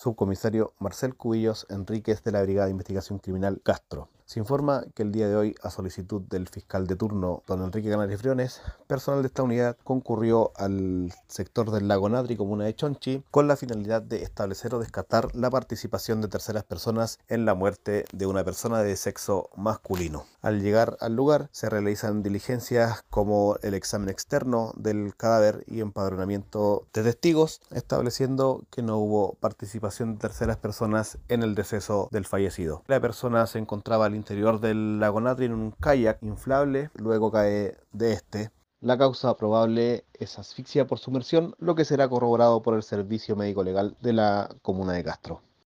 subcomisario Marcel Cubillos Enríquez de la Brigada de Investigación Criminal Castro. Se informa que el día de hoy, a solicitud del fiscal de turno, don Enrique Canales Briones, personal de esta unidad concurrió al sector del lago Nadri, comuna de Chonchi, con la finalidad de establecer o descartar la participación de terceras personas en la muerte de una persona de sexo masculino. Al llegar al lugar, se realizan diligencias como el examen externo del cadáver y empadronamiento de testigos, estableciendo que no hubo participación de terceras personas en el deceso del fallecido. La persona se encontraba al interior del lago Natri en un kayak inflable, luego cae de este. La causa probable es asfixia por sumersión, lo que será corroborado por el Servicio Médico Legal de la Comuna de Castro.